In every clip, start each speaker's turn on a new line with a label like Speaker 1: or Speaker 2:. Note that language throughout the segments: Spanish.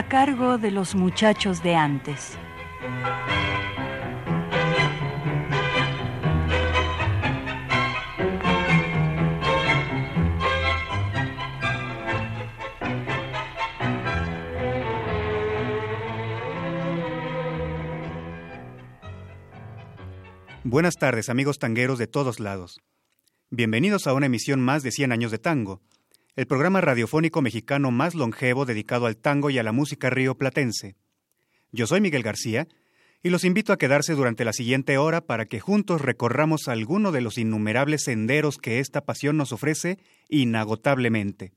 Speaker 1: A cargo de los muchachos de antes.
Speaker 2: Buenas tardes amigos tangueros de todos lados. Bienvenidos a una emisión más de 100 años de tango el programa radiofónico mexicano más longevo dedicado al tango y a la música río platense. Yo soy Miguel García y los invito a quedarse durante la siguiente hora para que juntos recorramos alguno de los innumerables senderos que esta pasión nos ofrece inagotablemente.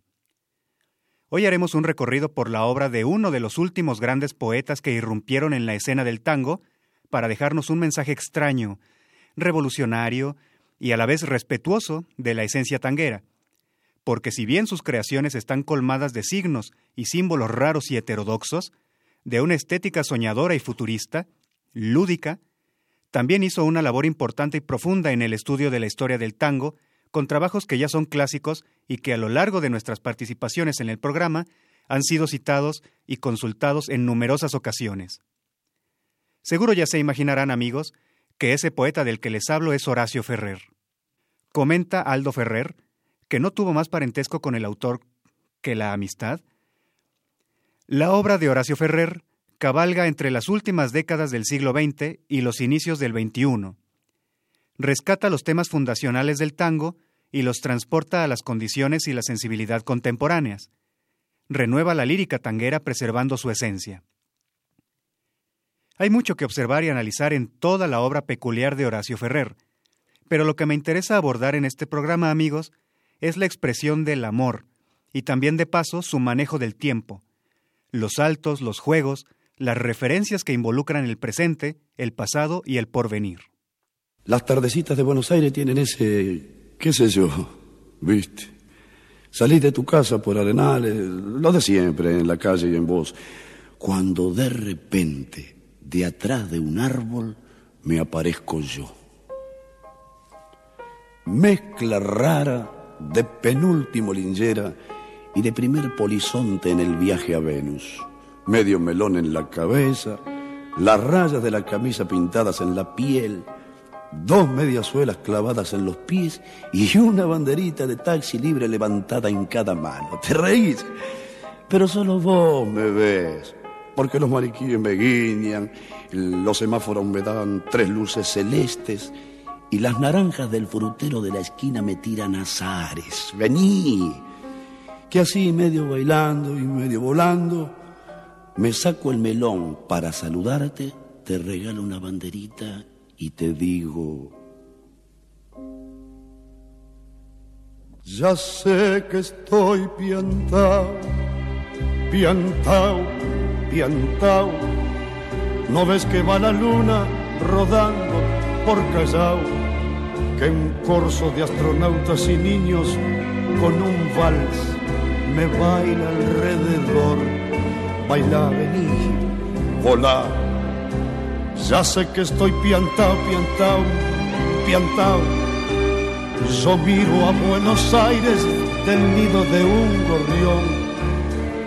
Speaker 2: Hoy haremos un recorrido por la obra de uno de los últimos grandes poetas que irrumpieron en la escena del tango para dejarnos un mensaje extraño, revolucionario y a la vez respetuoso de la esencia tanguera porque si bien sus creaciones están colmadas de signos y símbolos raros y heterodoxos, de una estética soñadora y futurista, lúdica, también hizo una labor importante y profunda en el estudio de la historia del tango, con trabajos que ya son clásicos y que a lo largo de nuestras participaciones en el programa han sido citados y consultados en numerosas ocasiones. Seguro ya se imaginarán, amigos, que ese poeta del que les hablo es Horacio Ferrer. Comenta Aldo Ferrer, que no tuvo más parentesco con el autor que la amistad? La obra de Horacio Ferrer cabalga entre las últimas décadas del siglo XX y los inicios del XXI. Rescata los temas fundacionales del tango y los transporta a las condiciones y la sensibilidad contemporáneas. Renueva la lírica tanguera preservando su esencia. Hay mucho que observar y analizar en toda la obra peculiar de Horacio Ferrer, pero lo que me interesa abordar en este programa, amigos, es la expresión del amor y también de paso su manejo del tiempo, los saltos, los juegos, las referencias que involucran el presente, el pasado y el porvenir.
Speaker 3: Las tardecitas de Buenos Aires tienen ese, qué sé yo, viste. Salís de tu casa por arenales, lo de siempre, en la calle y en vos, cuando de repente, de atrás de un árbol, me aparezco yo. Mezcla rara de penúltimo lingera y de primer polizonte en el viaje a Venus. Medio melón en la cabeza, las rayas de la camisa pintadas en la piel, dos mediasuelas clavadas en los pies y una banderita de taxi libre levantada en cada mano. ¿Te reís? Pero solo vos me ves, porque los mariquíes me guiñan, los semáforos me dan tres luces celestes y las naranjas del frutero de la esquina me tiran azares. Vení, que así medio bailando y medio volando, me saco el melón para saludarte, te regalo una banderita y te digo... Ya sé que estoy piantao, piantao, piantao. ¿No ves que va la luna rodando por Callao? Que un corso de astronautas y niños con un vals me baila alrededor. Baila, vení, volá. Ya sé que estoy piantao, piantao, piantao. Yo miro a Buenos Aires del nido de un gorrión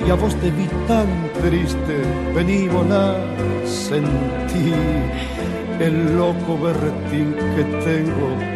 Speaker 3: y a vos te vi tan triste. Vení, volá, sentí el loco berretín que tengo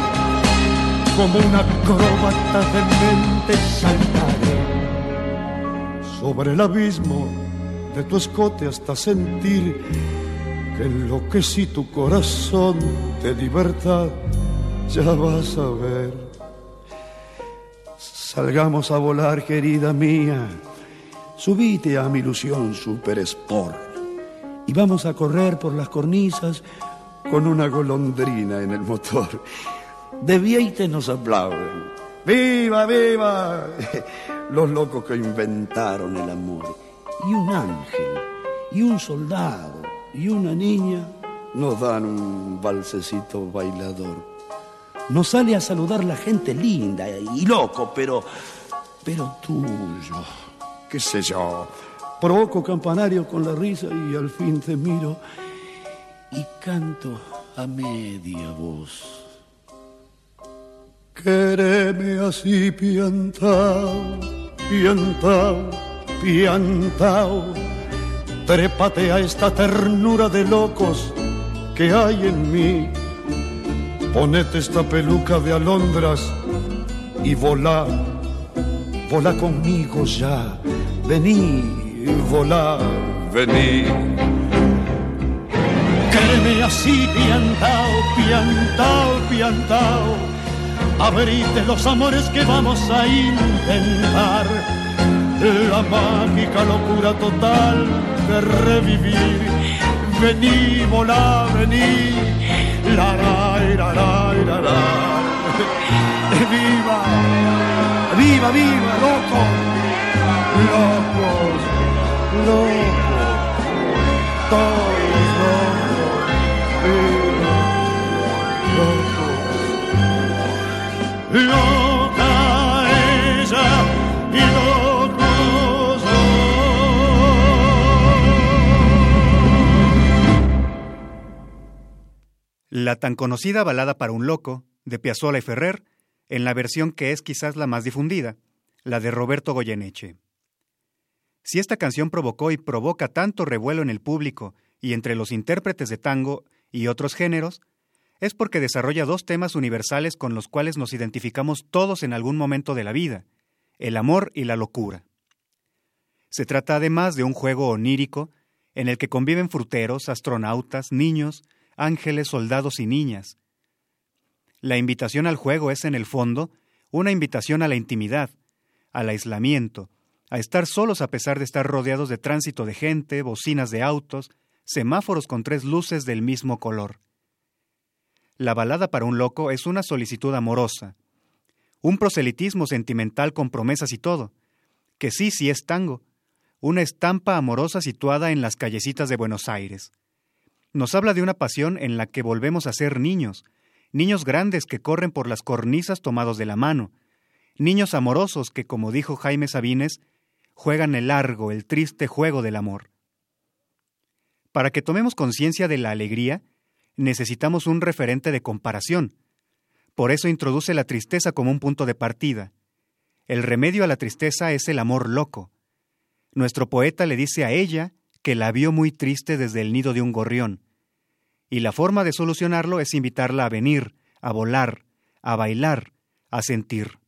Speaker 3: como una acróbata de mente saltaré sobre el abismo de tu escote hasta sentir que lo que si tu corazón de libertad ya vas a ver. Salgamos a volar, querida mía. Subite a mi ilusión Super Sport y vamos a correr por las cornisas con una golondrina en el motor. De Vieite nos aplauden. ¡Viva, viva! Los locos que inventaron el amor. Y un ángel, y un soldado, y una niña nos dan un balsecito bailador. Nos sale a saludar la gente linda y loco, pero. pero tuyo. ¿Qué sé yo? Provoco campanario con la risa y al fin te miro y canto a media voz. Quéreme así piantao, piantao, piantao. Trépate a esta ternura de locos que hay en mí. Ponete esta peluca de alondras y volá, volá conmigo ya. Vení, volá, vení. Quéreme así piantao, piantao, piantao abrite los amores que vamos a intentar. La mágica locura total de revivir. Vení, volá, vení. La, la, la, la, la. Viva, viva, viva, loco. Locos, locos, locos. Y
Speaker 2: La tan conocida balada para un loco, de Piazzolla y Ferrer, en la versión que es quizás la más difundida, la de Roberto Goyeneche. Si esta canción provocó y provoca tanto revuelo en el público y entre los intérpretes de tango y otros géneros, es porque desarrolla dos temas universales con los cuales nos identificamos todos en algún momento de la vida, el amor y la locura. Se trata además de un juego onírico en el que conviven fruteros, astronautas, niños, ángeles, soldados y niñas. La invitación al juego es, en el fondo, una invitación a la intimidad, al aislamiento, a estar solos a pesar de estar rodeados de tránsito de gente, bocinas de autos, semáforos con tres luces del mismo color. La balada para un loco es una solicitud amorosa, un proselitismo sentimental con promesas y todo, que sí, sí es tango, una estampa amorosa situada en las callecitas de Buenos Aires. Nos habla de una pasión en la que volvemos a ser niños, niños grandes que corren por las cornisas tomados de la mano, niños amorosos que, como dijo Jaime Sabines, juegan el largo, el triste juego del amor. Para que tomemos conciencia de la alegría, necesitamos un referente de comparación. Por eso introduce la tristeza como un punto de partida. El remedio a la tristeza es el amor loco. Nuestro poeta le dice a ella que la vio muy triste desde el nido de un gorrión. Y la forma de solucionarlo es invitarla a venir, a volar, a bailar, a sentir.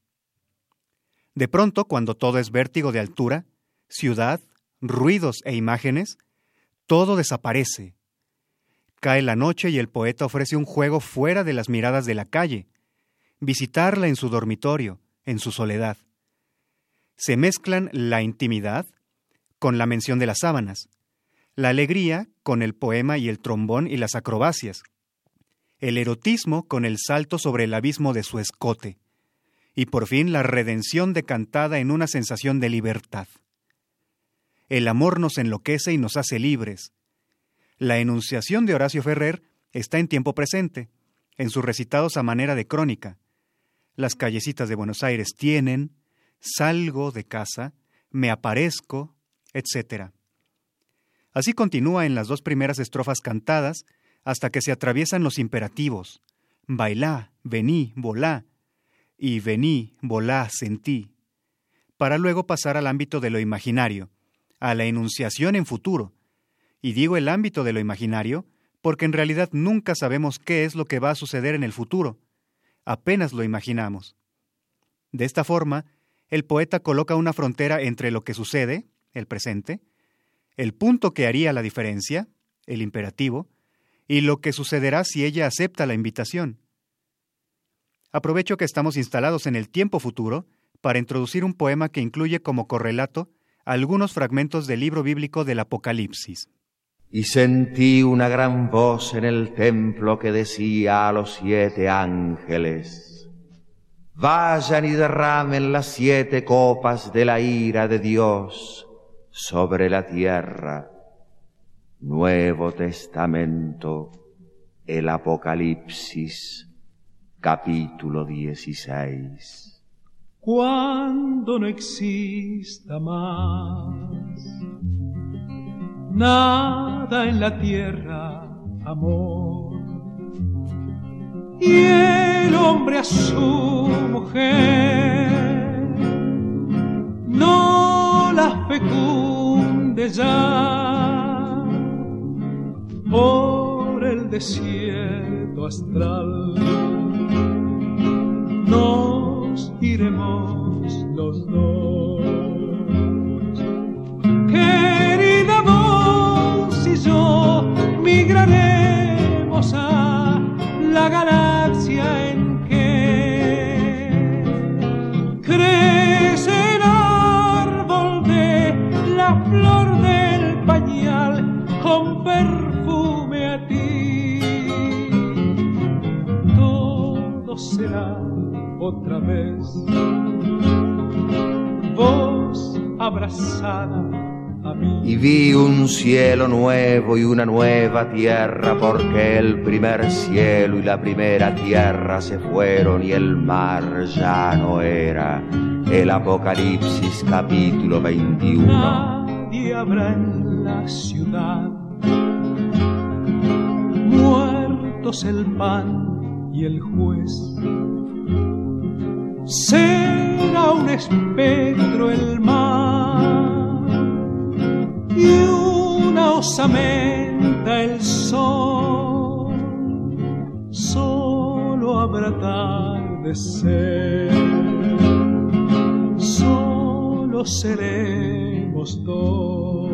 Speaker 2: De pronto, cuando todo es vértigo de altura, ciudad, ruidos e imágenes, todo desaparece, Cae la noche y el poeta ofrece un juego fuera de las miradas de la calle, visitarla en su dormitorio, en su soledad. Se mezclan la intimidad con la mención de las sábanas, la alegría con el poema y el trombón y las acrobacias, el erotismo con el salto sobre el abismo de su escote, y por fin la redención decantada en una sensación de libertad. El amor nos enloquece y nos hace libres, la enunciación de Horacio Ferrer está en tiempo presente, en sus recitados a manera de crónica. Las callecitas de Buenos Aires tienen, salgo de casa, me aparezco, etc. Así continúa en las dos primeras estrofas cantadas hasta que se atraviesan los imperativos, bailá, vení, volá, y vení, volá, sentí, para luego pasar al ámbito de lo imaginario, a la enunciación en futuro, y digo el ámbito de lo imaginario porque en realidad nunca sabemos qué es lo que va a suceder en el futuro. Apenas lo imaginamos. De esta forma, el poeta coloca una frontera entre lo que sucede, el presente, el punto que haría la diferencia, el imperativo, y lo que sucederá si ella acepta la invitación. Aprovecho que estamos instalados en el tiempo futuro para introducir un poema que incluye como correlato algunos fragmentos del libro bíblico del Apocalipsis.
Speaker 4: Y sentí una gran voz en el templo que decía a los siete ángeles, vayan y derramen las siete copas de la ira de Dios sobre la tierra. Nuevo Testamento, el Apocalipsis, capítulo 16
Speaker 5: cuando no exista más nada en la tierra, amor. Y el hombre a su mujer no la fecunde ya por el desierto astral. No iremos los dos. Otra vez. Vos abrazada a mí.
Speaker 4: Y vi un cielo nuevo y una nueva tierra, porque el primer cielo y la primera tierra se fueron y el mar ya no era. El Apocalipsis capítulo 21.
Speaker 5: Nadie habrá en la ciudad. Muertos el pan y el juez será un espectro el mar y una osamenta el sol. Solo habrá ser, solo seremos dos.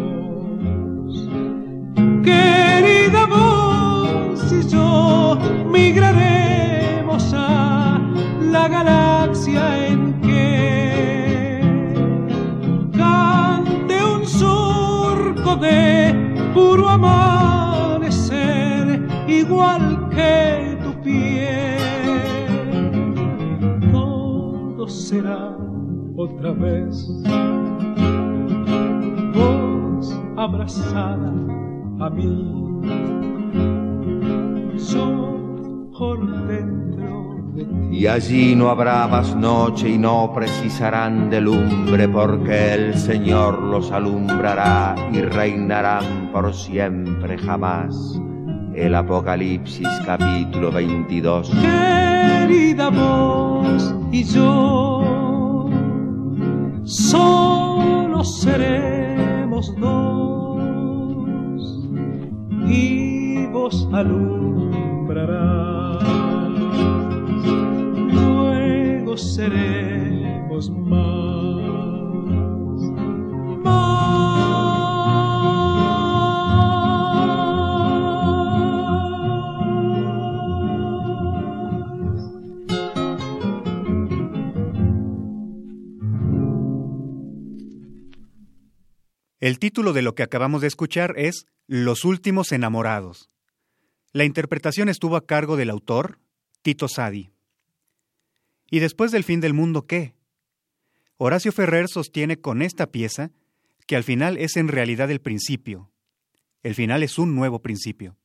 Speaker 5: Querida voz y yo migraremos a la galaxia en que cante un surco de puro amanecer igual que tu piel. Todo será otra vez vos abrazada a mí. Yo
Speaker 4: y allí no habrá más noche y no precisarán de lumbre porque el Señor los alumbrará y reinarán por siempre jamás. El Apocalipsis capítulo 22.
Speaker 5: Querida vos y yo solo seremos dos y vos alumbrarás seremos.
Speaker 2: El título de lo que acabamos de escuchar es Los últimos enamorados. La interpretación estuvo a cargo del autor, Tito Sadi. ¿Y después del fin del mundo qué? Horacio Ferrer sostiene con esta pieza que al final es en realidad el principio. El final es un nuevo principio.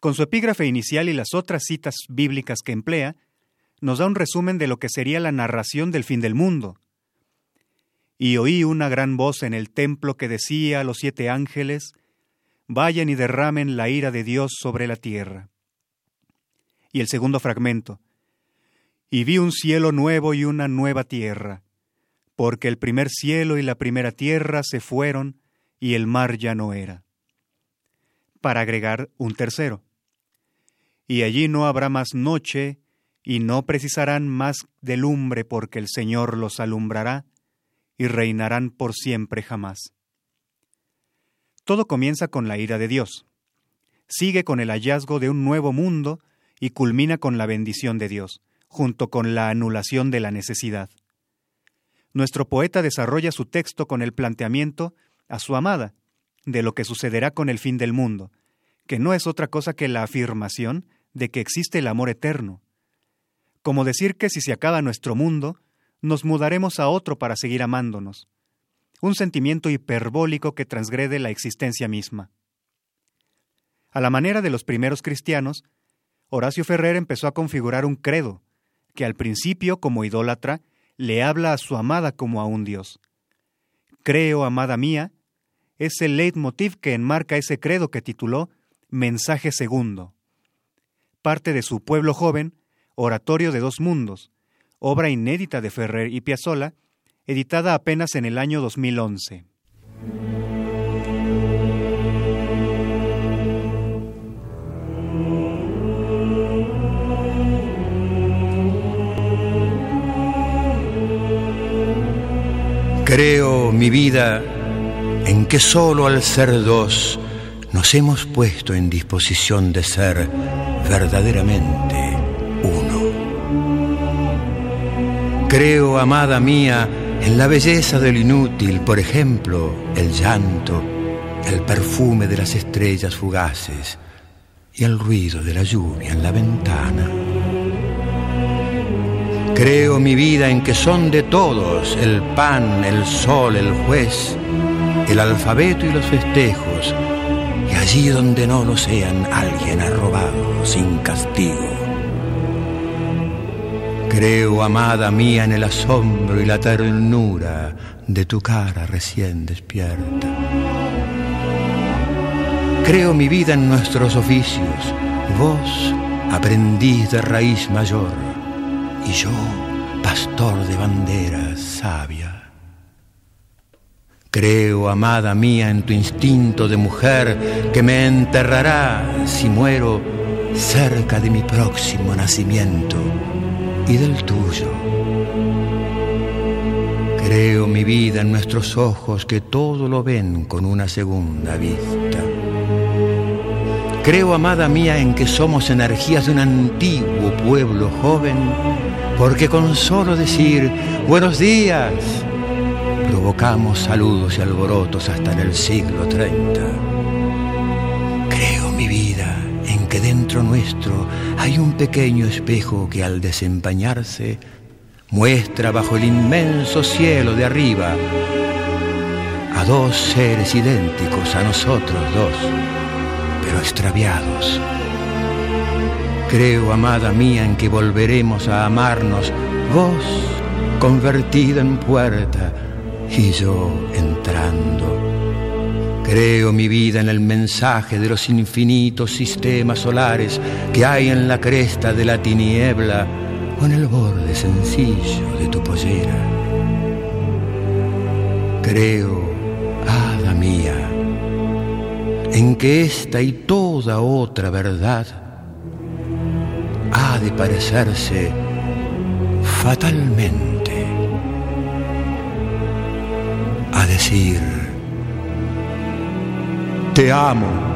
Speaker 2: Con su epígrafe inicial y las otras citas bíblicas que emplea, nos da un resumen de lo que sería la narración del fin del mundo. Y oí una gran voz en el templo que decía a los siete ángeles, vayan y derramen la ira de Dios sobre la tierra. Y el segundo fragmento, y vi un cielo nuevo y una nueva tierra, porque el primer cielo y la primera tierra se fueron y el mar ya no era. Para agregar un tercero. Y allí no habrá más noche, y no precisarán más de lumbre, porque el Señor los alumbrará, y reinarán por siempre jamás. Todo comienza con la ira de Dios. sigue con el hallazgo de un nuevo mundo y culmina con la bendición de Dios, junto con la anulación de la necesidad. Nuestro poeta desarrolla su texto con el planteamiento a su amada de lo que sucederá con el fin del mundo, que no es otra cosa que la afirmación de que existe el amor eterno. Como decir que si se acaba nuestro mundo, nos mudaremos a otro para seguir amándonos. Un sentimiento hiperbólico que transgrede la existencia misma. A la manera de los primeros cristianos, Horacio Ferrer empezó a configurar un credo, que al principio, como idólatra, le habla a su amada como a un Dios. Creo, amada mía, es el leitmotiv que enmarca ese credo que tituló Mensaje Segundo. Parte de su Pueblo Joven, Oratorio de Dos Mundos, obra inédita de Ferrer y Piazzolla, editada apenas en el año 2011.
Speaker 6: Creo, mi vida, en que solo al ser dos nos hemos puesto en disposición de ser verdaderamente uno. Creo, amada mía, en la belleza del inútil, por ejemplo, el llanto, el perfume de las estrellas fugaces y el ruido de la lluvia en la ventana. Creo mi vida en que son de todos el pan, el sol, el juez, el alfabeto y los festejos, y allí donde no lo sean alguien ha robado sin castigo. Creo, amada mía, en el asombro y la ternura de tu cara recién despierta. Creo mi vida en nuestros oficios, vos, aprendiz de raíz mayor y yo, pastor de banderas sabia. Creo, amada mía, en tu instinto de mujer que me enterrará, si muero, cerca de mi próximo nacimiento y del tuyo. Creo mi vida en nuestros ojos que todo lo ven con una segunda vista. Creo, amada mía, en que somos energías de un antiguo pueblo joven porque con solo decir buenos días provocamos saludos y alborotos hasta en el siglo 30. Creo mi vida en que dentro nuestro hay un pequeño espejo que al desempañarse muestra bajo el inmenso cielo de arriba a dos seres idénticos a nosotros dos, extraviados Creo, amada mía, en que volveremos a amarnos, vos convertida en puerta y yo entrando. Creo mi vida en el mensaje de los infinitos sistemas solares que hay en la cresta de la tiniebla o en el borde sencillo de tu pollera. Creo, hada mía, en que esta y toda otra verdad ha de parecerse fatalmente a decir, te amo.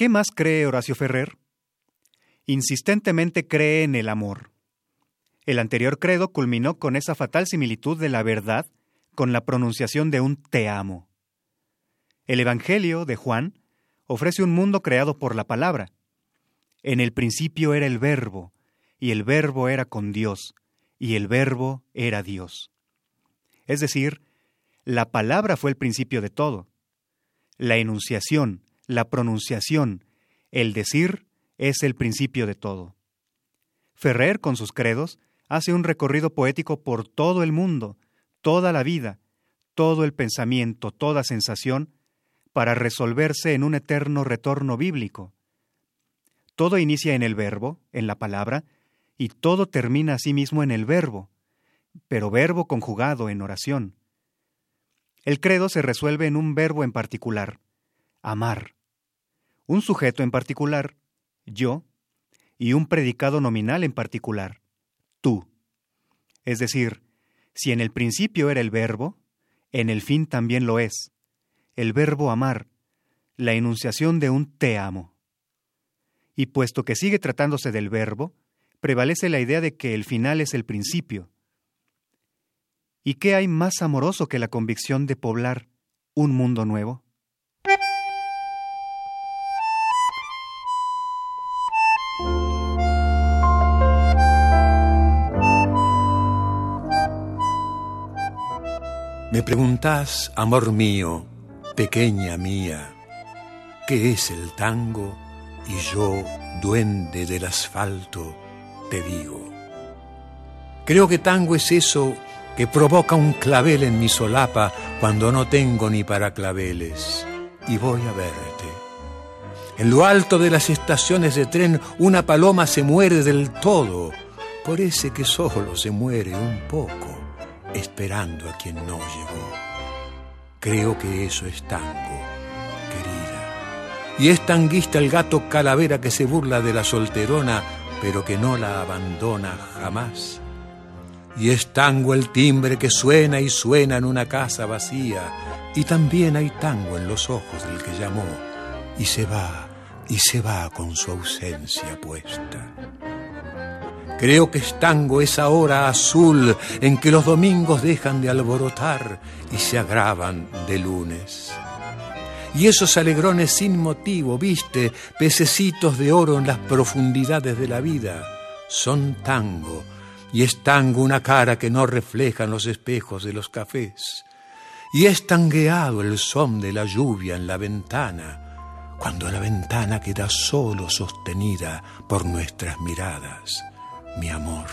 Speaker 2: Qué más cree Horacio Ferrer? Insistentemente cree en el amor. El anterior credo culminó con esa fatal similitud de la verdad con la pronunciación de un te amo. El Evangelio de Juan ofrece un mundo creado por la palabra. En el principio era el verbo, y el verbo era con Dios, y el verbo era Dios. Es decir, la palabra fue el principio de todo. La enunciación, la pronunciación, el decir, es el principio de todo. Ferrer, con sus credos, hace un recorrido poético por todo el mundo, toda la vida, todo el pensamiento, toda sensación, para resolverse en un eterno retorno bíblico. todo inicia en el verbo, en la palabra, y todo termina asimismo en el verbo, pero verbo conjugado en oración. El credo se resuelve en un verbo en particular, amar, un sujeto en particular, yo, y un predicado nominal en particular, tú. Es decir, si en el principio era el verbo, en el fin también lo es, el verbo amar, la enunciación de un te amo. Y puesto que sigue tratándose del verbo, prevalece la idea de que el final es el principio. ¿Y qué hay más amoroso que la convicción de poblar un mundo nuevo?
Speaker 6: Me preguntás, amor mío, pequeña mía, ¿qué es el tango? Y yo, duende del asfalto, te digo. Creo que tango es eso que provoca un clavel en mi solapa cuando no tengo ni para claveles. Y voy a verte. En lo alto de las estaciones de tren una paloma se muere del todo, por ese que solo se muere un poco esperando a quien no llegó. Creo que eso es tango, querida. Y es tanguista el gato calavera que se burla de la solterona, pero que no la abandona jamás. Y es tango el timbre que suena y suena en una casa vacía. Y también hay tango en los ojos del que llamó. Y se va, y se va con su ausencia puesta. Creo que es tango esa hora azul en que los domingos dejan de alborotar y se agravan de lunes. Y esos alegrones sin motivo, viste, pececitos de oro en las profundidades de la vida, son tango, y es tango una cara que no reflejan los espejos de los cafés. Y es tangueado el son de la lluvia en la ventana, cuando la ventana queda solo sostenida por nuestras miradas mi amor.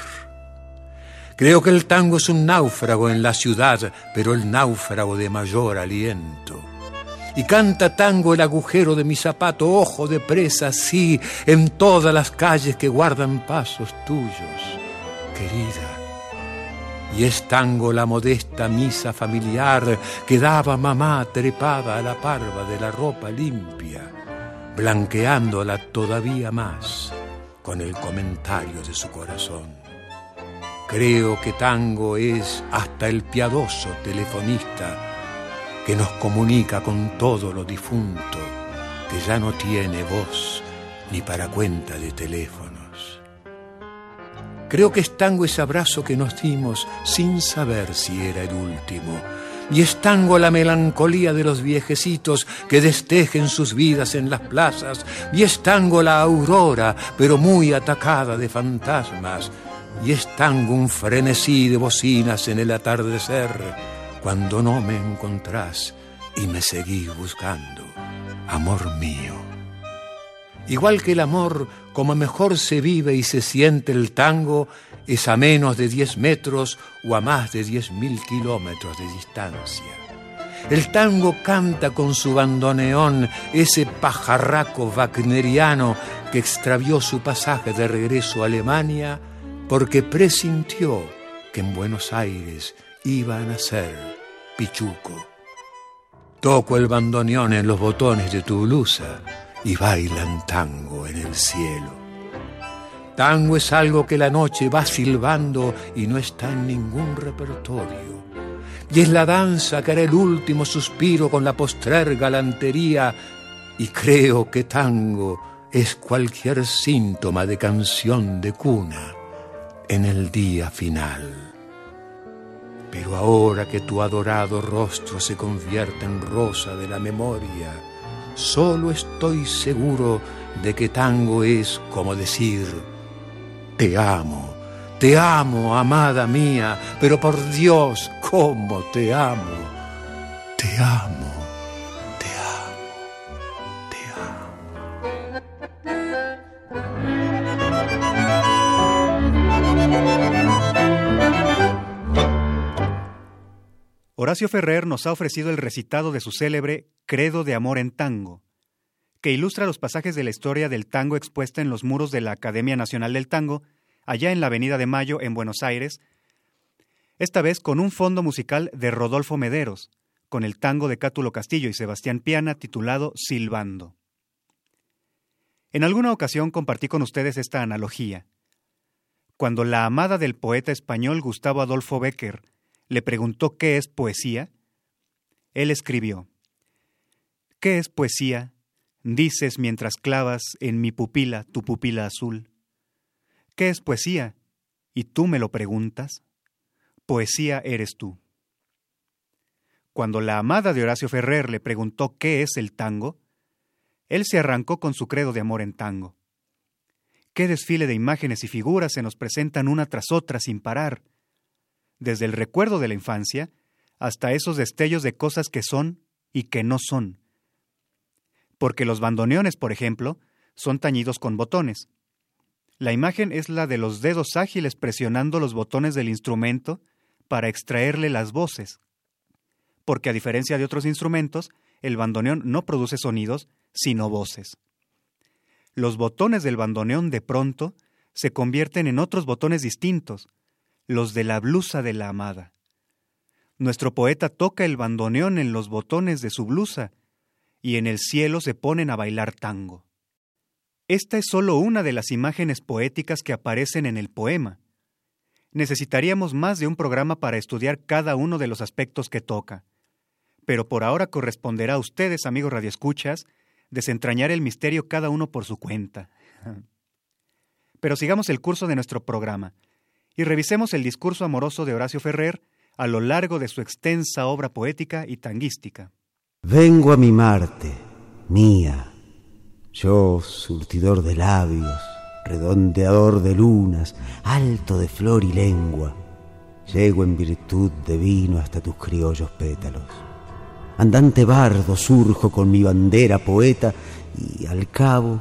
Speaker 6: Creo que el tango es un náufrago en la ciudad, pero el náufrago de mayor aliento. Y canta tango el agujero de mi zapato, ojo de presa, sí, en todas las calles que guardan pasos tuyos, querida. Y es tango la modesta misa familiar que daba mamá trepada a la parva de la ropa limpia, blanqueándola todavía más con el comentario de su corazón. Creo que tango es hasta el piadoso telefonista que nos comunica con todo lo difunto, que ya no tiene voz ni para cuenta de teléfonos. Creo que es tango ese abrazo que nos dimos sin saber si era el último y es tango la melancolía de los viejecitos que destejen sus vidas en las plazas, y es tango la aurora, pero muy atacada de fantasmas, y es tango un frenesí de bocinas en el atardecer, cuando no me encontrás y me seguís buscando, amor mío. Igual que el amor, como mejor se vive y se siente el tango, es a menos de 10 metros o a más de 10.000 kilómetros de distancia. El tango canta con su bandoneón ese pajarraco wagneriano que extravió su pasaje de regreso a Alemania porque presintió que en Buenos Aires iba a nacer Pichuco. Toco el bandoneón en los botones de tu blusa y bailan tango en el cielo. Tango es algo que la noche va silbando y no está en ningún repertorio. Y es la danza que hará el último suspiro con la postrer galantería. Y creo que tango es cualquier síntoma de canción de cuna en el día final. Pero ahora que tu adorado rostro se convierte en rosa de la memoria, solo estoy seguro de que tango es como decir, te amo, te amo, amada mía, pero por Dios, cómo te amo, te amo, te amo, te
Speaker 2: amo. Horacio Ferrer nos ha ofrecido el recitado de su célebre Credo de Amor en Tango, que ilustra los pasajes de la historia del tango expuesta en los muros de la Academia Nacional del Tango, allá en la Avenida de Mayo, en Buenos Aires, esta vez con un fondo musical de Rodolfo Mederos, con el tango de Cátulo Castillo y Sebastián Piana titulado Silbando. En alguna ocasión compartí con ustedes esta analogía. Cuando la amada del poeta español Gustavo Adolfo Becker le preguntó qué es poesía, él escribió, ¿Qué es poesía? Dices mientras clavas en mi pupila tu pupila azul. ¿Qué es poesía? Y tú me lo preguntas. Poesía eres tú. Cuando la amada de Horacio Ferrer le preguntó qué es el tango, él se arrancó con su credo de amor en tango. Qué desfile de imágenes y figuras se nos presentan una tras otra sin parar, desde el recuerdo de la infancia hasta esos destellos de cosas que son y que no son. Porque los bandoneones, por ejemplo, son tañidos con botones. La imagen es la de los dedos ágiles presionando los botones del instrumento para extraerle las voces. Porque a diferencia de otros instrumentos, el bandoneón no produce sonidos, sino voces. Los botones del bandoneón de pronto se convierten en otros botones distintos, los de la blusa de la amada. Nuestro poeta toca el bandoneón en los botones de su blusa, y en el cielo se ponen a bailar tango. Esta es solo una de las imágenes poéticas que aparecen en el poema. Necesitaríamos más de un programa para estudiar cada uno de los aspectos que toca. Pero por ahora corresponderá a ustedes, amigos radioescuchas, desentrañar el misterio cada uno por su cuenta. Pero sigamos el curso de nuestro programa y revisemos el discurso amoroso de Horacio Ferrer a lo largo de su extensa obra poética y tanguística.
Speaker 7: Vengo a mimarte, mía, yo surtidor de labios, redondeador de lunas, alto de flor y lengua, llego en virtud de vino hasta tus criollos pétalos. Andante bardo surjo con mi bandera poeta y al cabo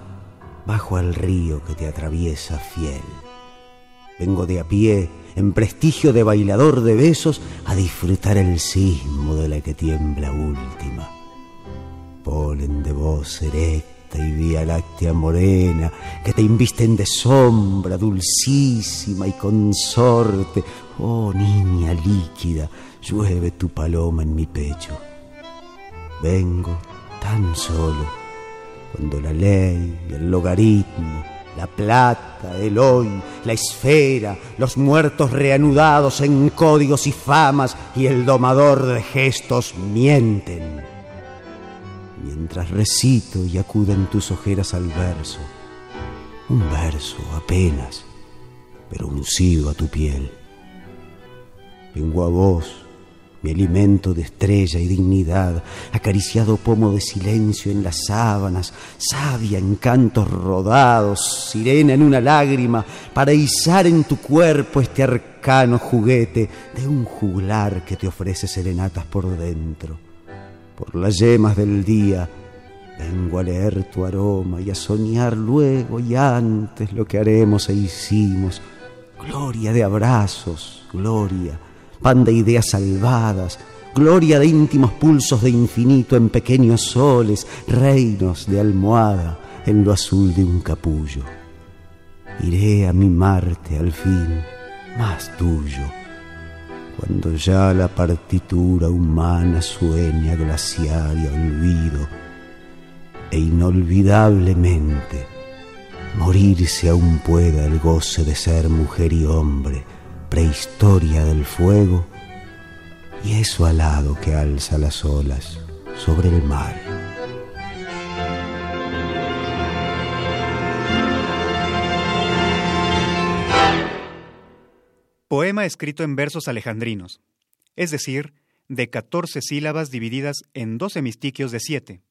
Speaker 7: bajo al río que te atraviesa fiel. Vengo de a pie, en prestigio de bailador de besos, a disfrutar el sismo de la que tiembla última. De voz erecta y vía láctea morena, que te invisten de sombra dulcísima y consorte. Oh niña líquida, llueve tu paloma en mi pecho Vengo tan solo cuando la ley, el logaritmo, la plata, el hoy, la esfera, los muertos reanudados en códigos y famas y el domador de gestos mienten. Mientras recito y acuden tus ojeras al verso, un verso apenas, pero uncido a tu piel. Vengo a vos mi alimento de estrella y dignidad, acariciado pomo de silencio en las sábanas, sabia en cantos rodados, sirena en una lágrima, para izar en tu cuerpo este arcano juguete de un juglar que te ofrece serenatas por dentro. Por las yemas del día, vengo a leer tu aroma y a soñar luego y antes lo que haremos e hicimos. Gloria de abrazos, gloria pan de ideas salvadas, gloria de íntimos pulsos de infinito en pequeños soles, reinos de almohada en lo azul de un capullo. Iré a mi Marte al fin, más tuyo, cuando ya la partitura humana sueña glaciar y olvido, e inolvidablemente morirse aún pueda el goce de ser mujer y hombre, prehistoria del fuego y eso alado que alza las olas sobre el mar.
Speaker 2: Poema escrito en versos alejandrinos, es decir, de 14 sílabas divididas en 12 mistiquios de 7.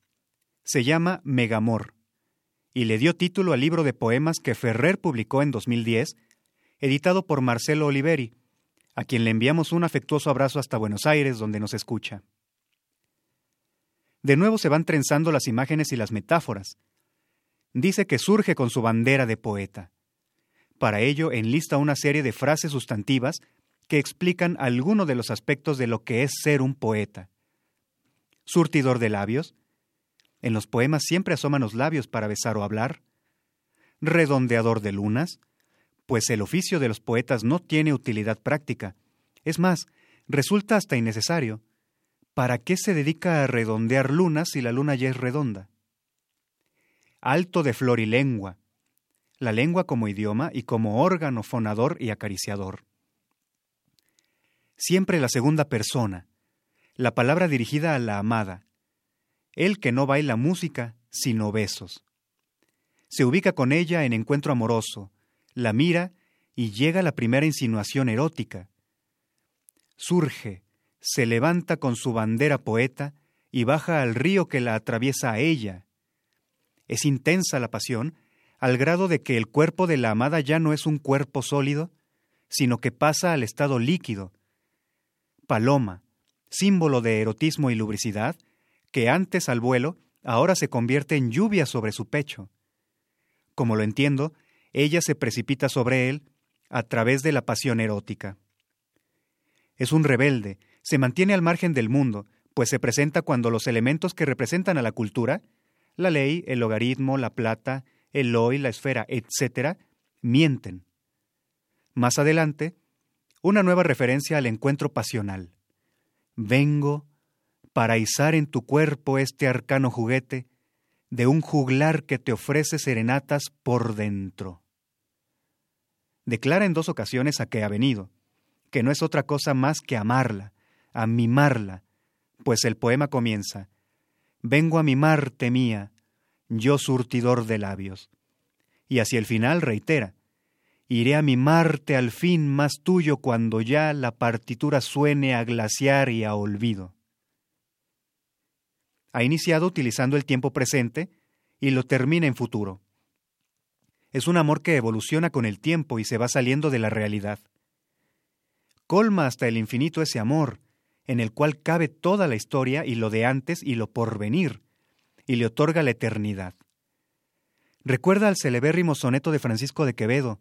Speaker 2: Se llama Megamor y le dio título al libro de poemas que Ferrer publicó en 2010 editado por Marcelo Oliveri, a quien le enviamos un afectuoso abrazo hasta Buenos Aires, donde nos escucha. De nuevo se van trenzando las imágenes y las metáforas. Dice que surge con su bandera de poeta. Para ello enlista una serie de frases sustantivas que explican alguno de los aspectos de lo que es ser un poeta. Surtidor de labios, En los poemas siempre asoman los labios para besar o hablar. Redondeador de lunas, pues el oficio de los poetas no tiene utilidad práctica. Es más, resulta hasta innecesario. ¿Para qué se dedica a redondear lunas si la luna ya es redonda? Alto de flor y lengua, la lengua como idioma y como órgano fonador y acariciador. Siempre la segunda persona, la palabra dirigida a la amada, el que no baila música, sino besos. Se ubica con ella en encuentro amoroso, la mira y llega la primera insinuación erótica. Surge, se levanta con su bandera poeta y baja al río que la atraviesa a ella. Es intensa la pasión, al grado de que el cuerpo de la amada ya no es un cuerpo sólido, sino que pasa al estado líquido. Paloma, símbolo de erotismo y lubricidad, que antes al vuelo, ahora se convierte en lluvia sobre su pecho. Como lo entiendo, ella se precipita sobre él a través de la pasión erótica. Es un rebelde, se mantiene al margen del mundo, pues se presenta cuando los elementos que representan a la cultura, la ley, el logaritmo, la plata, el hoy, la esfera, etc., mienten. Más adelante, una nueva referencia al encuentro pasional. Vengo para izar en tu cuerpo este arcano juguete de un juglar que te ofrece serenatas por dentro declara en dos ocasiones a que ha venido, que no es otra cosa más que amarla, a mimarla, pues el poema comienza, Vengo a mimarte mía, yo surtidor de labios. Y hacia el final reitera, Iré a mimarte al fin más tuyo cuando ya la partitura suene a glaciar y a olvido. Ha iniciado utilizando el tiempo presente y lo termina en futuro. Es un amor que evoluciona con el tiempo y se va saliendo de la realidad. Colma hasta el infinito ese amor, en el cual cabe toda la historia y lo de antes y lo por venir, y le otorga la eternidad. Recuerda al celebérrimo soneto de Francisco de Quevedo.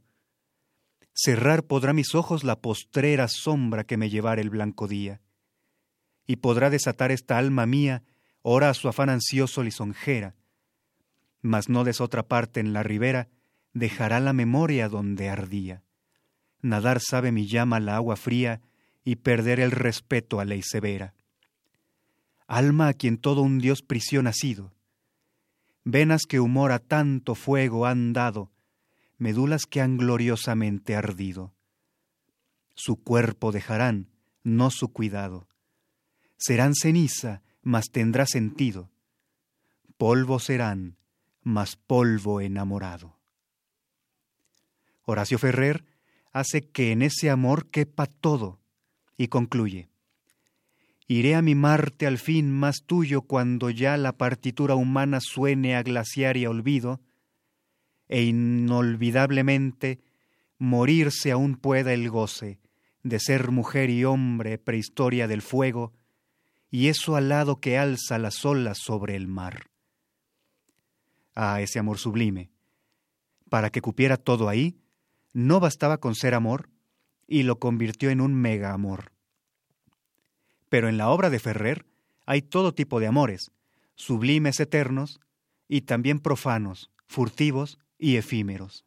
Speaker 2: Cerrar podrá mis ojos la postrera sombra que me llevara el blanco día, y podrá desatar esta alma mía, ora a su afán ansioso lisonjera, mas no des otra parte en la ribera, dejará la memoria donde ardía. Nadar sabe mi llama la agua fría y perder el respeto a ley severa. Alma a quien todo un Dios prisión ha sido, venas que humor a tanto fuego han dado, medulas que han gloriosamente ardido. Su cuerpo dejarán, no su cuidado. Serán ceniza, mas tendrá sentido. Polvo serán, mas polvo enamorado. Horacio Ferrer hace que en ese amor quepa todo y concluye. Iré a mimarte al fin más tuyo cuando ya la partitura humana suene a glaciar y a olvido, e inolvidablemente morirse aún pueda el goce de ser mujer y hombre prehistoria del fuego, y eso al lado que alza las olas sobre el mar. Ah, ese amor sublime. Para que cupiera todo ahí, no bastaba con ser amor y lo convirtió en un mega amor. Pero en la obra de Ferrer hay todo tipo de amores, sublimes eternos y también profanos, furtivos y efímeros.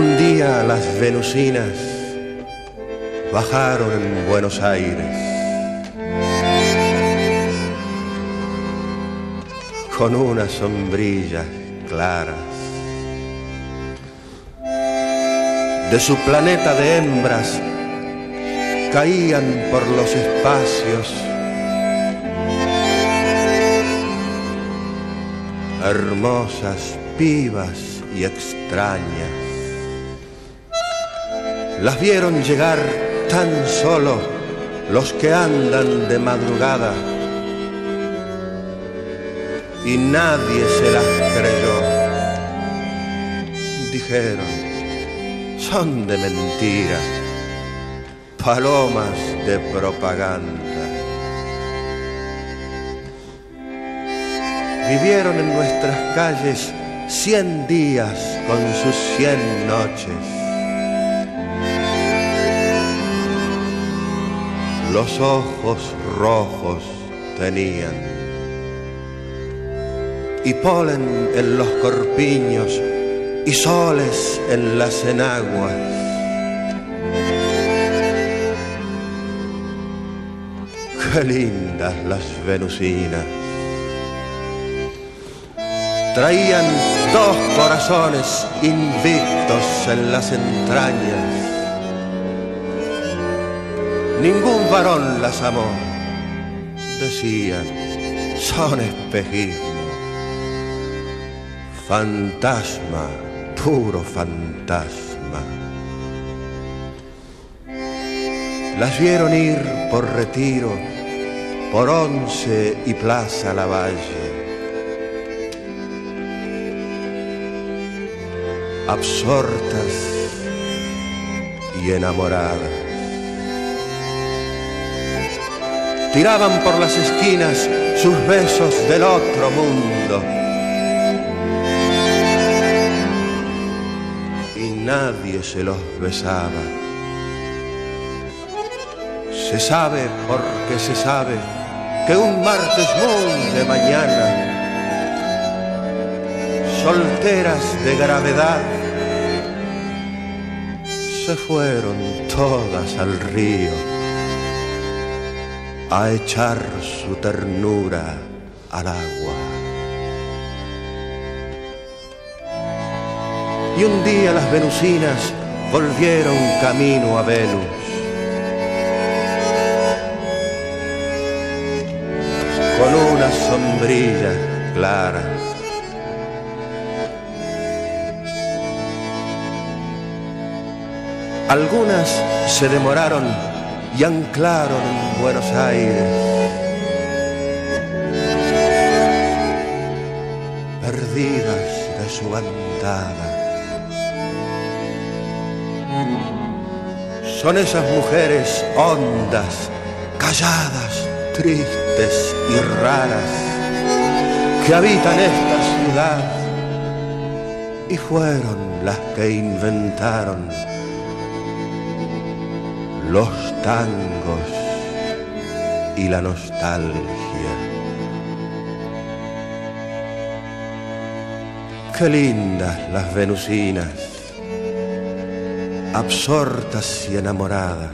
Speaker 8: Un día las venusinas bajaron en Buenos Aires con unas sombrillas claras. De su planeta de hembras caían por los espacios hermosas pibas y extrañas las vieron llegar tan solo los que andan de madrugada y nadie se las creyó. Dijeron, son de mentira, palomas de propaganda. Vivieron en nuestras calles cien días con sus cien noches. Los ojos rojos tenían y polen en los corpiños y soles en las enaguas. Qué lindas las venusinas. Traían dos corazones invictos en las entrañas. Ningún varón las amó, decían, son espejismos. Fantasma, puro fantasma. Las vieron ir por retiro, por once y plaza Lavalle. Absortas y enamoradas. Tiraban por las esquinas sus besos del otro mundo nadie se los besaba. Se sabe porque se sabe que un martes muy de mañana, solteras de gravedad, se fueron todas al río a echar su ternura al agua. y un día las venusinas volvieron camino a Venus. Con una sombrilla clara. Algunas se demoraron y anclaron en Buenos Aires. Perdidas de su bandada. son esas mujeres hondas, calladas, tristes y raras que habitan esta ciudad y fueron las que inventaron los tangos y la nostalgia. Qué lindas las venusinas absortas y enamoradas.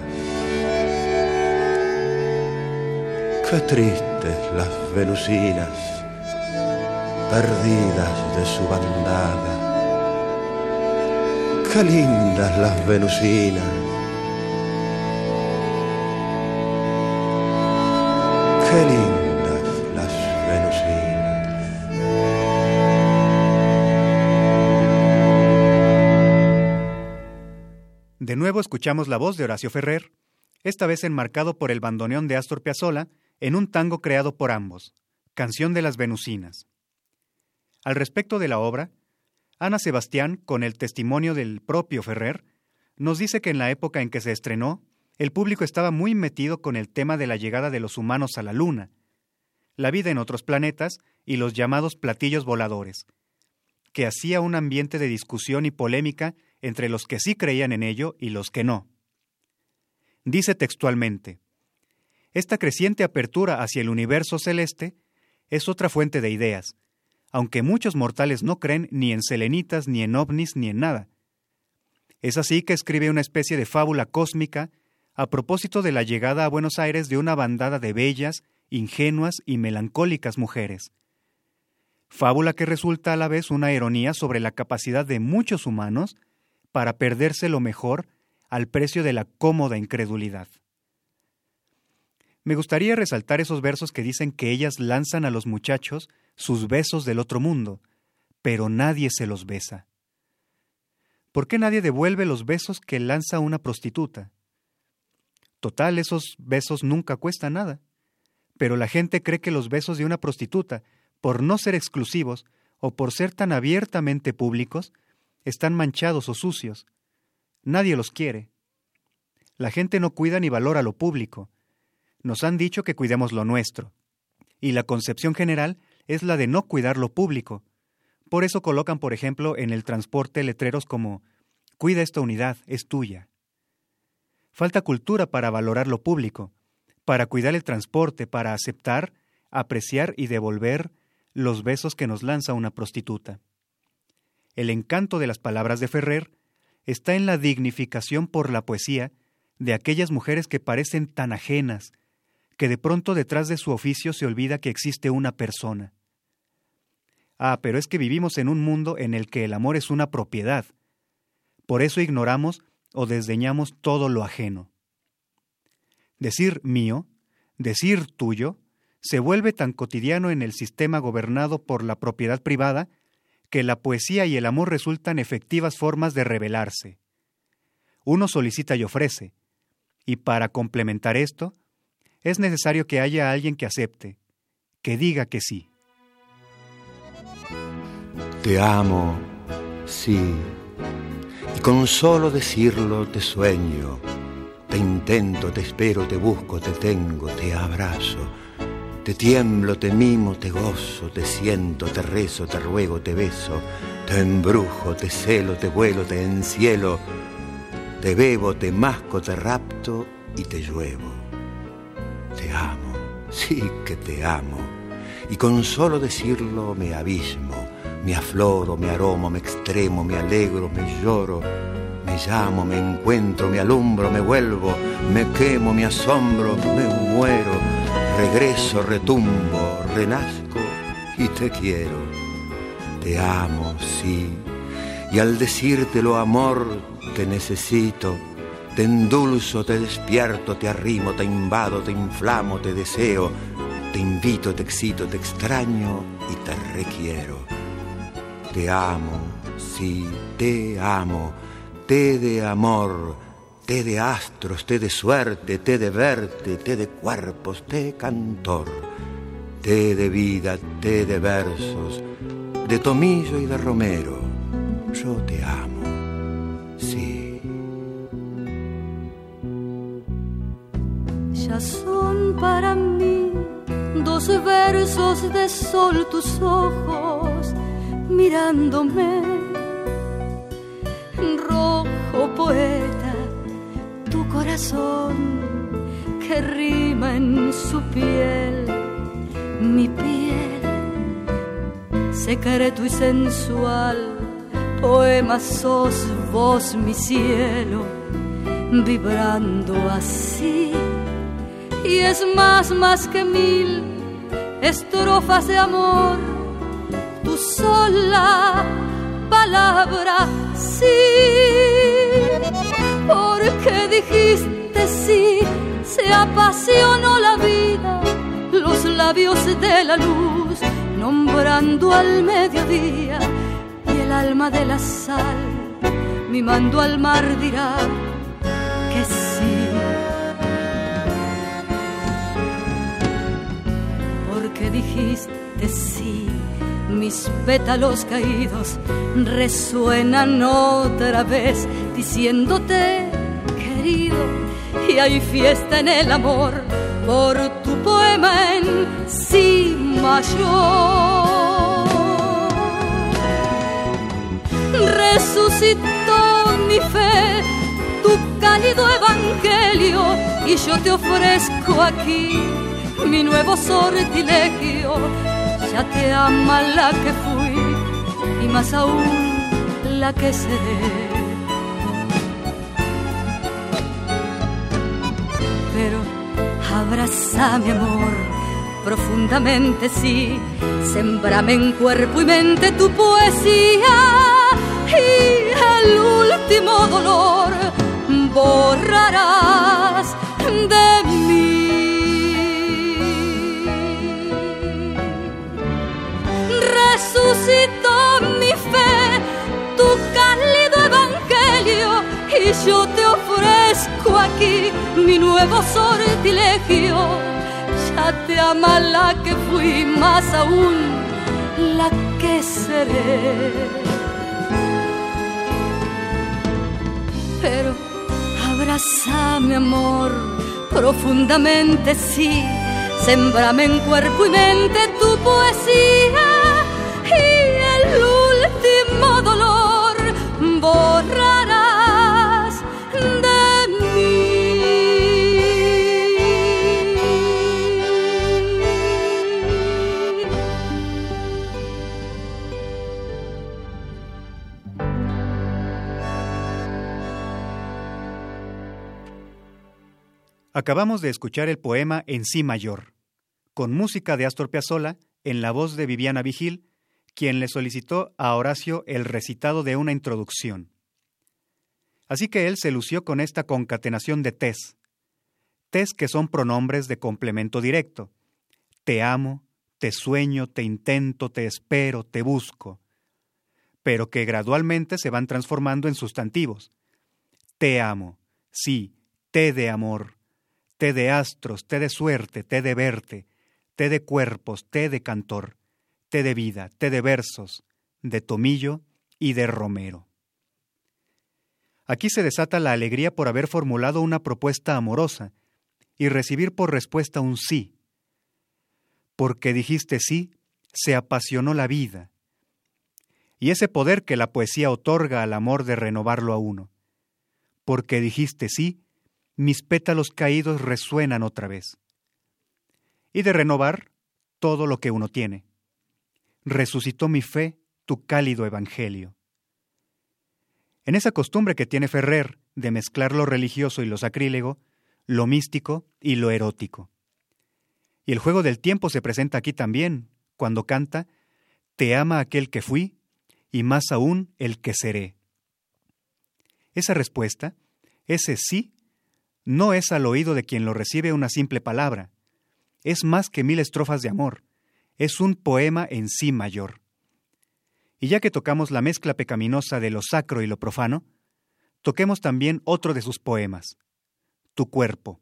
Speaker 8: Qué tristes las venusinas, perdidas de su bandada. Qué lindas las venusinas.
Speaker 2: Nuevo escuchamos la voz de Horacio Ferrer, esta vez enmarcado por el bandoneón de Astor Piazzolla en un tango creado por ambos, Canción de las Venusinas. Al respecto de la obra, Ana Sebastián, con el testimonio del propio Ferrer, nos dice que en la época en que se estrenó, el público estaba muy metido con el tema de la llegada de los humanos a la Luna, la vida en otros planetas y los llamados platillos voladores, que hacía un ambiente de discusión y polémica entre los que sí creían en ello y los que no. Dice textualmente, Esta creciente apertura hacia el universo celeste es otra fuente de ideas, aunque muchos mortales no creen ni en selenitas, ni en ovnis, ni en nada. Es así que escribe una especie de fábula cósmica a propósito de la llegada a Buenos Aires de una bandada de bellas, ingenuas y melancólicas mujeres. Fábula que resulta a la vez una ironía sobre la capacidad de muchos humanos para perderse lo mejor al precio de la cómoda incredulidad. Me gustaría resaltar esos versos que dicen que ellas lanzan a los muchachos sus besos del otro mundo, pero nadie se los besa. ¿Por qué nadie devuelve los besos que lanza una prostituta? Total, esos besos nunca cuestan nada. Pero la gente cree que los besos de una prostituta, por no ser exclusivos o por ser tan abiertamente públicos, están manchados o sucios. Nadie los quiere. La gente no cuida ni valora lo público. Nos han dicho que cuidemos lo nuestro. Y la concepción general es la de no cuidar lo público. Por eso colocan, por ejemplo, en el transporte letreros como Cuida esta unidad, es tuya. Falta cultura para valorar lo público, para cuidar el transporte, para aceptar, apreciar y devolver los besos que nos lanza una prostituta. El encanto de las palabras de Ferrer está en la dignificación por la poesía de aquellas mujeres que parecen tan ajenas, que de pronto detrás de su oficio se olvida que existe una persona. Ah, pero es que vivimos en un mundo en el que el amor es una propiedad. Por eso ignoramos o desdeñamos todo lo ajeno. Decir mío, decir tuyo, se vuelve tan cotidiano en el sistema gobernado por la propiedad privada que la poesía y el amor resultan efectivas formas de rebelarse. Uno solicita y ofrece, y para complementar esto, es necesario que haya alguien que acepte, que diga que sí.
Speaker 6: Te amo, sí, y con solo decirlo te sueño, te intento, te espero, te busco, te tengo, te abrazo te tiemblo, te mimo, te gozo, te siento, te rezo, te ruego, te beso, te embrujo, te celo, te vuelo, te encielo, te bebo, te masco, te rapto y te lluevo. Te amo, sí que te amo, y con solo decirlo me abismo, me afloro, me aromo, me extremo, me alegro, me lloro, me llamo, me encuentro, me alumbro, me vuelvo, me quemo, me asombro, me muero regreso, retumbo, renazco y te quiero. Te amo, sí, y al decírtelo amor, te necesito. Te endulzo, te despierto, te arrimo, te invado, te inflamo, te deseo, te invito, te excito, te extraño y te requiero. Te amo, sí, te amo, te de amor té de astros, té de suerte, té de verte, té de cuerpos, té cantor, té de vida, té de versos, de tomillo y de romero. Yo te amo, sí.
Speaker 9: Ya son para mí dos versos de sol tus ojos mirándome, rojo poeta que rima en su piel, mi piel, secreto y sensual, poema sos vos mi cielo, vibrando así. Y es más, más que mil estrofas de amor, tu sola palabra sí porque dijiste sí, se apasionó la vida, los labios de la luz, nombrando al mediodía, y el alma de la sal, mimando al mar dirá que sí. Porque dijiste sí mis pétalos caídos resuenan otra vez diciéndote querido y hay fiesta en el amor por tu poema en sí mayor. Resucitó mi fe, tu cálido evangelio y yo te ofrezco aquí mi nuevo sortilegio ya te ama la que fui y más aún la que seré. Pero abraza mi amor profundamente, sí, sembrame en cuerpo y mente tu poesía y el último dolor borrarás de resucitó mi fe, tu cálido evangelio, y yo te ofrezco aquí mi nuevo sortilegio. Ya te ama la que fui, más aún la que seré. Pero Bésame amor, profundamente sí, sembrame en cuerpo y mente tu poesía
Speaker 2: Acabamos de escuchar el poema En sí mayor, con música de Astor Piazzolla en la voz de Viviana Vigil, quien le solicitó a Horacio el recitado de una introducción. Así que él se lució con esta concatenación de tes. Tes que son pronombres de complemento directo. Te amo, te sueño, te intento, te espero, te busco. Pero que gradualmente se van transformando en sustantivos. Te amo, sí, te de amor, te de astros, te de suerte, te de verte, te de cuerpos, te de cantor, te de vida, te de versos, de tomillo y de romero. Aquí se desata la alegría por haber formulado una propuesta amorosa y recibir por respuesta un sí. Porque dijiste sí, se apasionó la vida. Y ese poder que la poesía otorga al amor de renovarlo a uno. Porque dijiste sí, mis pétalos caídos resuenan otra vez. Y de renovar todo lo que uno tiene. Resucitó mi fe, tu cálido evangelio. En esa costumbre que tiene Ferrer de mezclar lo religioso y lo sacrílego, lo místico y lo erótico. Y el juego del tiempo se presenta aquí también, cuando canta, Te ama aquel que fui, y más aún el que seré. Esa respuesta, ese sí, no es al oído de quien lo recibe una simple palabra, es más que mil estrofas de amor, es un poema en sí mayor. Y ya que tocamos la mezcla pecaminosa de lo sacro y lo profano, toquemos también otro de sus poemas, Tu cuerpo.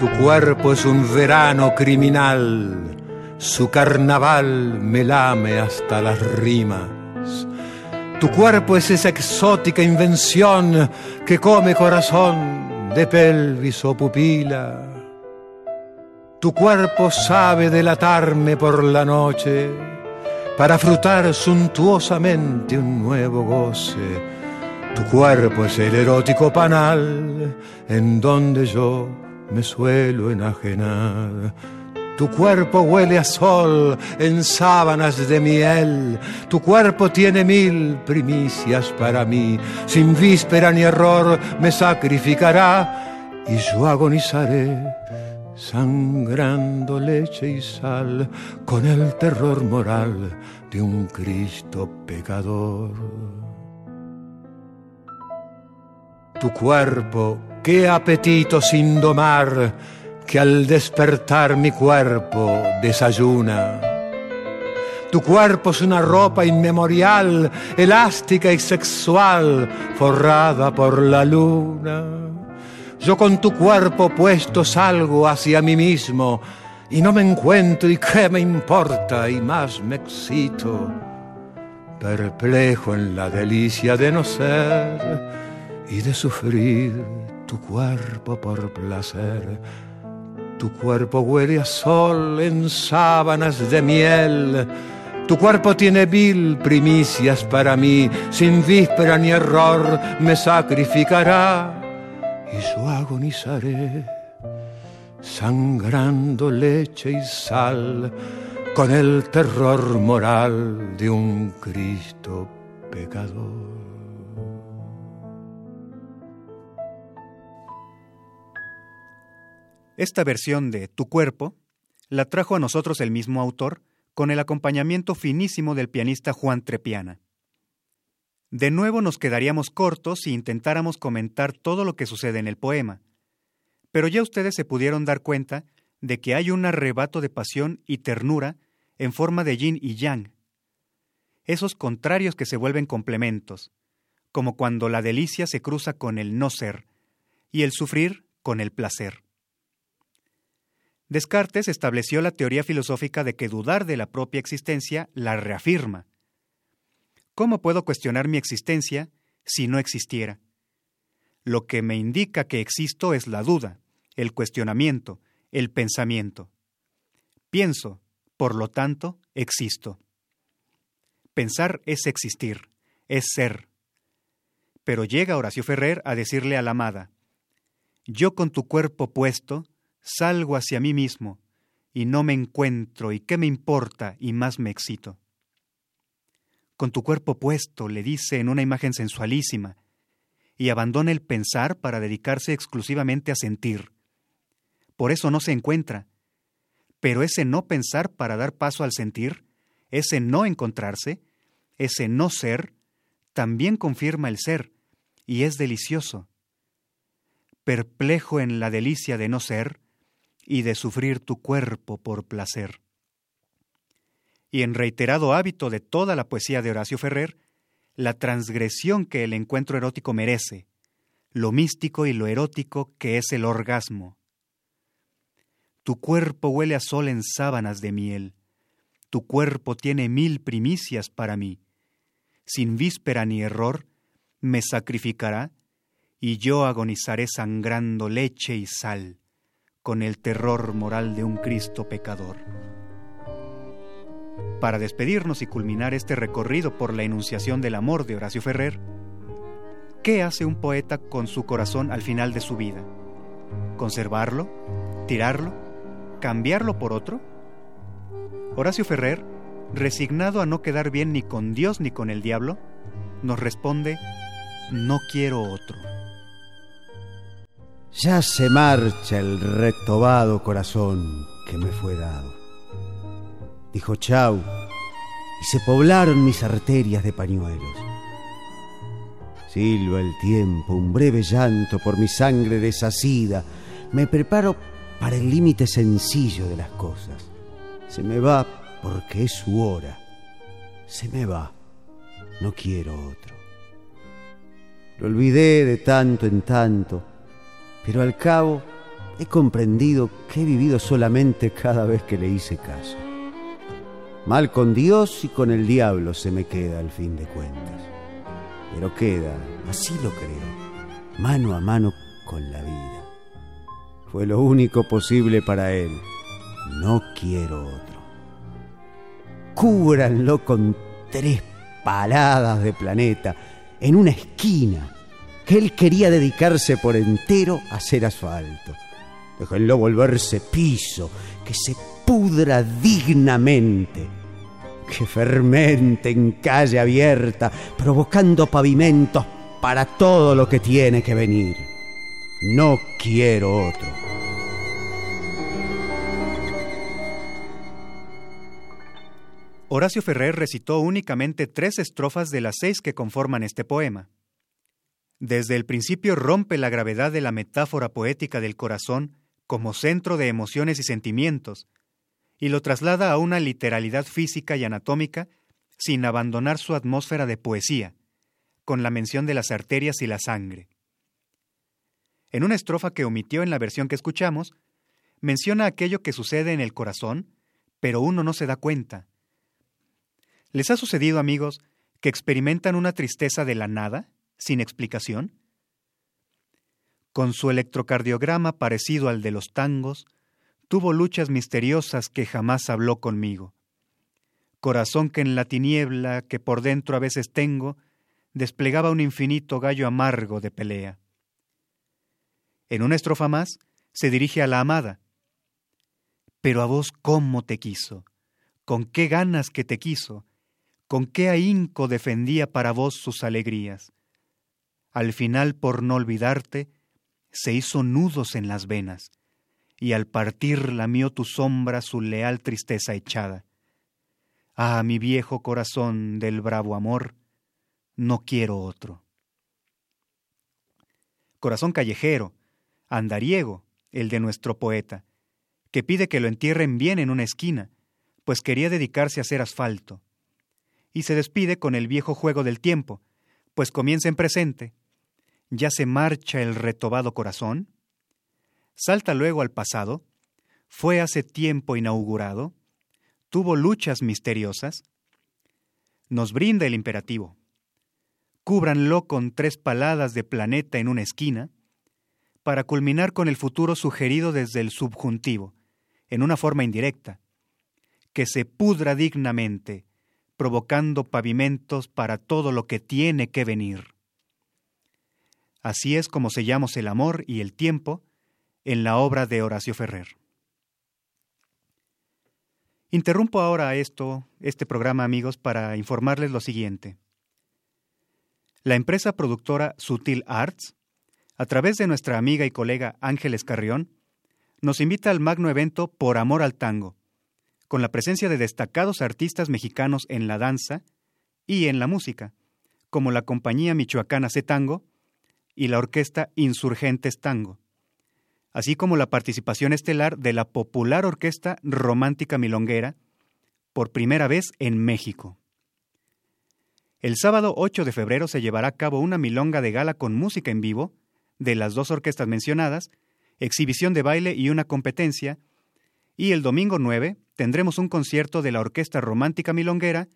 Speaker 6: Tu cuerpo es un verano criminal, su carnaval me lame hasta las rimas. Tu cuerpo es esa exótica invención que come corazón de pelvis o pupila. Tu cuerpo sabe delatarme por la noche para frutar suntuosamente un nuevo goce. Tu cuerpo es el erótico panal en donde yo me suelo enajenar. Tu cuerpo huele a sol en sábanas de miel. Tu cuerpo tiene mil primicias para mí. Sin víspera ni error me sacrificará y yo agonizaré sangrando leche y sal con el terror moral de un Cristo pecador. Tu cuerpo, qué apetito sin domar que al despertar mi cuerpo desayuna. Tu cuerpo es una ropa inmemorial, elástica y sexual, forrada por la luna. Yo con tu cuerpo puesto salgo hacia mí mismo y no me encuentro y qué me importa y más me excito, perplejo en la delicia de no ser y de sufrir tu cuerpo por placer tu cuerpo huele a sol en sábanas de miel. Tu cuerpo tiene mil primicias para mí, sin víspera ni error me sacrificará y yo agonizaré, sangrando leche y sal, con el terror moral de un Cristo pecador.
Speaker 2: Esta versión de Tu cuerpo la trajo a nosotros el mismo autor con el acompañamiento finísimo del pianista Juan Trepiana. De nuevo nos quedaríamos cortos si intentáramos comentar todo lo que sucede en el poema, pero ya ustedes se pudieron dar cuenta de que hay un arrebato de pasión y ternura en forma de yin y yang, esos contrarios que se vuelven complementos, como cuando la delicia se cruza con el no ser, y el sufrir con el placer. Descartes estableció la teoría filosófica de que dudar de la propia existencia la reafirma. ¿Cómo puedo cuestionar mi existencia si no existiera? Lo que me indica que existo es la duda, el cuestionamiento, el pensamiento. Pienso, por lo tanto, existo. Pensar es existir, es ser. Pero llega Horacio Ferrer a decirle a la amada, Yo con tu cuerpo puesto, salgo hacia mí mismo, y no me encuentro, y qué me importa, y más me excito. Con tu cuerpo puesto, le dice en una imagen sensualísima, y abandona el pensar para dedicarse exclusivamente a sentir. Por eso no se encuentra. Pero ese no pensar para dar paso al sentir, ese no encontrarse, ese no ser, también confirma el ser, y es delicioso. Perplejo en la delicia de no ser, y de sufrir tu cuerpo por placer. Y en reiterado hábito de toda la poesía de Horacio Ferrer, la transgresión que el encuentro erótico merece, lo místico y lo erótico que es el orgasmo. Tu cuerpo huele a sol en sábanas de miel, tu cuerpo tiene mil primicias para mí, sin víspera ni error, me sacrificará, y yo agonizaré sangrando leche y sal con el terror moral de un Cristo pecador. Para despedirnos y culminar este recorrido por la enunciación del amor de Horacio Ferrer, ¿qué hace un poeta con su corazón al final de su vida? ¿Conservarlo? ¿Tirarlo? ¿Cambiarlo por otro? Horacio Ferrer, resignado a no quedar bien ni con Dios ni con el diablo, nos responde, no quiero otro.
Speaker 7: Ya se marcha el retobado corazón que me fue dado. Dijo chau y se poblaron mis arterias de pañuelos. Silba el tiempo, un breve llanto por mi sangre deshacida. Me preparo para el límite sencillo de las cosas. Se me va porque es su hora. Se me va. No quiero otro. Lo olvidé de tanto en tanto pero al cabo he comprendido que he vivido solamente cada vez que le hice caso. Mal con Dios y con el diablo se me queda al fin de cuentas. Pero queda, así lo creo, mano a mano con la vida. Fue lo único posible para él. No quiero otro. Cúbranlo con tres paladas de planeta en una esquina él quería dedicarse por entero a hacer asfalto. Déjenlo volverse piso, que se pudra dignamente, que fermente en calle abierta, provocando pavimentos para todo lo que tiene que venir. No quiero otro.
Speaker 2: Horacio Ferrer recitó únicamente tres estrofas de las seis que conforman este poema. Desde el principio rompe la gravedad de la metáfora poética del corazón como centro de emociones y sentimientos, y lo traslada a una literalidad física y anatómica sin abandonar su atmósfera de poesía, con la mención de las arterias y la sangre. En una estrofa que omitió en la versión que escuchamos, menciona aquello que sucede en el corazón, pero uno no se da cuenta. ¿Les ha sucedido, amigos, que experimentan una tristeza de la nada? Sin explicación? Con su electrocardiograma parecido al de los tangos, tuvo luchas misteriosas que jamás habló conmigo. Corazón que en la tiniebla que por dentro a veces tengo, desplegaba un infinito gallo amargo de pelea. En una estrofa más, se dirige a la amada. Pero a vos cómo te quiso, con qué ganas que te quiso, con qué ahínco defendía para vos sus alegrías al final por no olvidarte, se hizo nudos en las venas, y al partir lamió tu sombra su leal tristeza echada. Ah, mi viejo corazón del bravo amor, no quiero otro. Corazón callejero, andariego, el de nuestro poeta, que pide que lo entierren bien en una esquina, pues quería dedicarse a hacer asfalto. Y se despide con el viejo juego del tiempo, pues comienza en presente, ya se marcha el retobado corazón? Salta luego al pasado, fue hace tiempo inaugurado, tuvo luchas misteriosas, nos brinda el imperativo. Cúbranlo con tres paladas de planeta en una esquina, para culminar con el futuro sugerido desde el subjuntivo, en una forma indirecta, que se pudra dignamente, provocando pavimentos para todo lo que tiene que venir. Así es como sellamos el amor y el tiempo en la obra de Horacio Ferrer. Interrumpo ahora esto, este programa, amigos, para informarles lo siguiente. La empresa productora Sutil Arts, a través de nuestra amiga y colega Ángeles Carrión, nos invita al magno evento Por Amor al Tango, con la presencia de destacados artistas mexicanos en la danza y en la música, como la compañía michoacana C Tango y la orquesta Insurgentes Tango, así como la participación estelar de la popular orquesta romántica milonguera, por primera vez en México. El sábado 8 de febrero se llevará a cabo una milonga de gala con música en vivo de las dos orquestas mencionadas, exhibición de baile y una competencia, y el domingo 9 tendremos un concierto de la Orquesta Romántica Milonguera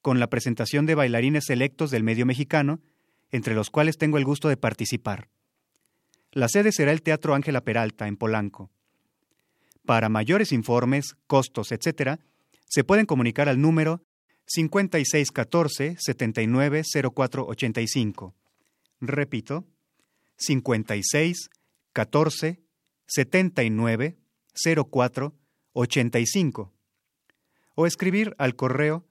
Speaker 2: con la presentación de bailarines selectos del medio mexicano, entre los cuales tengo el gusto de participar. La sede será el Teatro Ángela Peralta, en Polanco. Para mayores informes, costos, etc., se pueden comunicar al número 5614-790485. Repito, 5614-790485. 85 o escribir al correo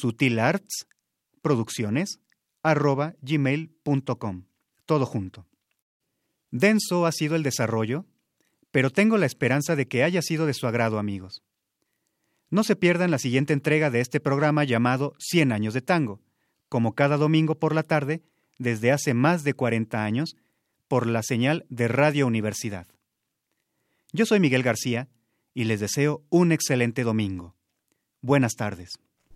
Speaker 2: sutilartsproducciones.gmail.com sutilartsproducciones.gmail.com Todo junto. Denso ha sido el desarrollo, pero tengo la esperanza de que haya sido de su agrado, amigos. No se pierdan la siguiente entrega de este programa llamado 100 años de tango, como cada domingo por la tarde, desde hace más de 40 años, por la señal de Radio Universidad. Yo soy Miguel García y les deseo un excelente domingo. Buenas tardes.